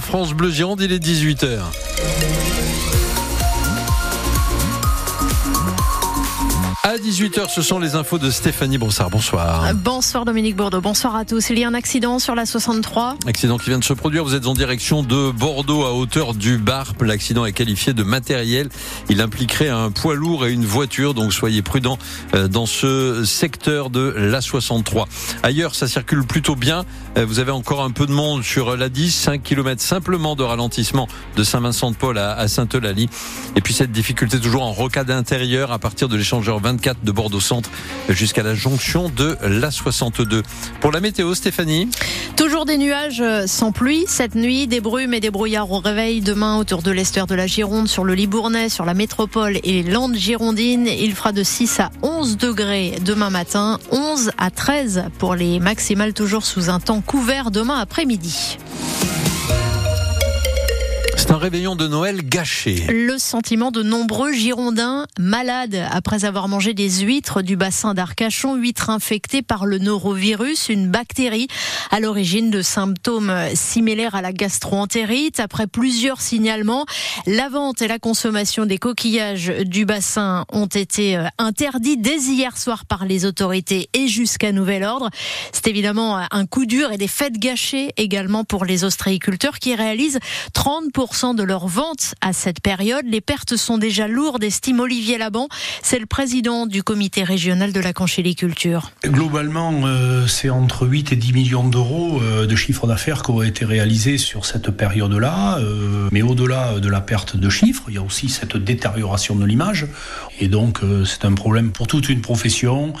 France Bleu Gironde, il est 18h. À 18h, ce sont les infos de Stéphanie Brossard. Bonsoir. Bonsoir Dominique Bordeaux, bonsoir à tous. Il y a un accident sur la 63. Accident qui vient de se produire. Vous êtes en direction de Bordeaux à hauteur du Barp. L'accident est qualifié de matériel. Il impliquerait un poids lourd et une voiture, donc soyez prudents euh, dans ce secteur de la 63. Ailleurs, ça circule plutôt bien. Euh, vous avez encore un peu de monde sur la 10, 5 km simplement de ralentissement de Saint-Vincent-de-Paul à Sainte-Eulalie. Et puis cette difficulté toujours en rocade intérieure à partir de l'échangeur 20 24 de Bordeaux Centre jusqu'à la jonction de la 62. Pour la météo, Stéphanie Toujours des nuages sans pluie cette nuit, des brumes et des brouillards au réveil demain autour de l'estuaire de la Gironde, sur le Libournais, sur la métropole et les Landes girondines. Il fera de 6 à 11 degrés demain matin, 11 à 13 pour les maximales toujours sous un temps couvert demain après-midi. Un réveillon de Noël gâché. Le sentiment de nombreux Girondins malades après avoir mangé des huîtres du bassin d'Arcachon, huîtres infectées par le norovirus, une bactérie à l'origine de symptômes similaires à la gastroentérite. Après plusieurs signalements, la vente et la consommation des coquillages du bassin ont été euh, interdits dès hier soir par les autorités et jusqu'à nouvel ordre. C'est évidemment un coup dur et des fêtes gâchées également pour les ostréiculteurs qui réalisent 30% de leurs ventes à cette période. Les pertes sont déjà lourdes, estime Olivier Laban. C'est le président du comité régional de la conchyliculture. Globalement, euh, c'est entre 8 et 10 millions d'euros euh, de chiffre d'affaires qui ont été réalisés sur cette période-là. Euh, mais au-delà de la perte de chiffres, il y a aussi cette détérioration de l'image. Et donc, c'est un problème pour toute une profession.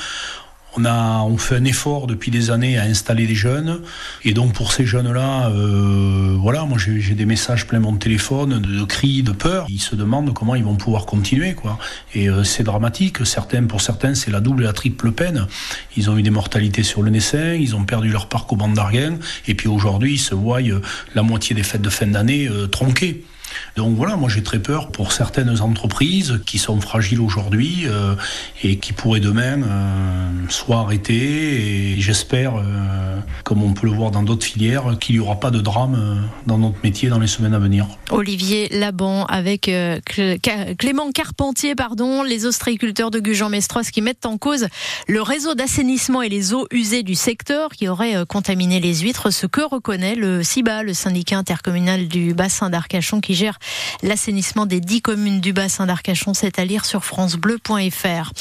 On a, on fait un effort depuis des années à installer des jeunes, et donc pour ces jeunes-là, euh, voilà, moi j'ai des messages plein mon téléphone de, cris, de peur. Ils se demandent comment ils vont pouvoir continuer, quoi. Et euh, c'est dramatique. Certains, pour certains, c'est la double et la triple peine. Ils ont eu des mortalités sur le naissin, ils ont perdu leur parc au banc d'Arguin, et puis aujourd'hui, ils se voient euh, la moitié des fêtes de fin d'année tronquées. Donc voilà, moi j'ai très peur pour certaines entreprises qui sont fragiles aujourd'hui euh, et qui pourraient demain euh, soit arrêter. Et j'espère, euh, comme on peut le voir dans d'autres filières, qu'il n'y aura pas de drame dans notre métier dans les semaines à venir. Olivier Laban avec Clément Carpentier, pardon, les ostréiculteurs de Gujan-Mestros qui mettent en cause le réseau d'assainissement et les eaux usées du secteur qui auraient contaminé les huîtres, ce que reconnaît le CIBA, le syndicat intercommunal du bassin d'Arcachon qui gère l'assainissement des dix communes du bassin d'Arcachon. C'est à lire sur francebleu.fr.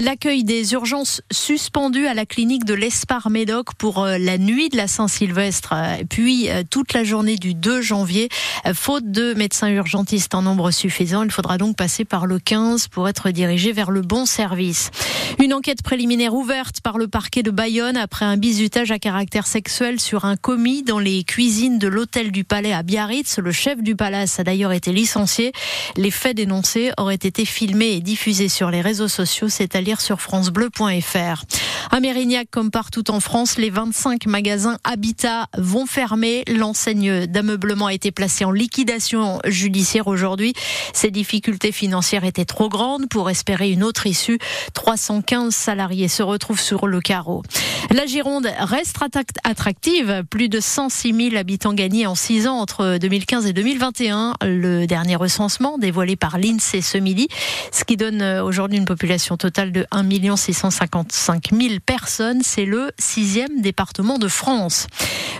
L'accueil des urgences suspendues à la clinique de l'Espar Médoc pour euh, la nuit de la Saint-Sylvestre, euh, puis euh, toute la journée du 2 janvier. Faute de médecins urgentistes en nombre suffisant, il faudra donc passer par le 15 pour être dirigé vers le bon service. Une enquête préliminaire ouverte par le parquet de Bayonne après un bizutage à caractère sexuel sur un commis dans les cuisines de l'hôtel du Palais à Biarritz. Le chef du palace a d'ailleurs été licencié. Les faits dénoncés auraient été filmés et diffusés sur les réseaux sociaux. C'est à lire sur francebleu.fr. À Mérignac, comme partout en France, les 25 magasins Habitat vont fermer. L'enseigne d'ameublement a été placée en liquidation judiciaire aujourd'hui. Ces difficultés financières étaient trop grandes pour espérer une autre issue. 315 salariés se retrouvent sur le carreau. La Gironde reste attractive. Plus de 106 000 habitants gagnés en 6 ans entre 2015 et 2021. Le dernier recensement dévoilé par l'INSEE ce midi, ce qui donne aujourd'hui une population totale de 1 655 000 personnes. C'est le sixième département de France.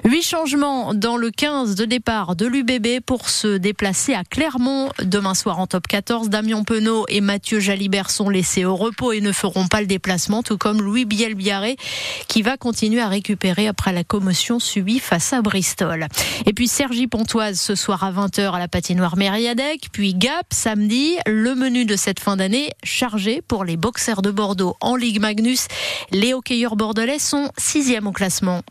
Huit changements dans le 15 de départ de l'UBB pour se déplacer à Clermont. Demain soir en top 14, Damien Penaud et Mathieu Jalibert sont laissés au repos et ne feront pas le déplacement, tout comme Louis Bielbiaré qui va continuer à récupérer après la commotion subie face à Bristol. Et puis Sergi Pontoise ce soir à 20h à la patinoire Mériadec, puis Gap samedi. Le menu de cette fin d'année chargé pour les boxers de Bordeaux en Ligue Magnus. Les hockeyeurs bordelais sont sixième au classement.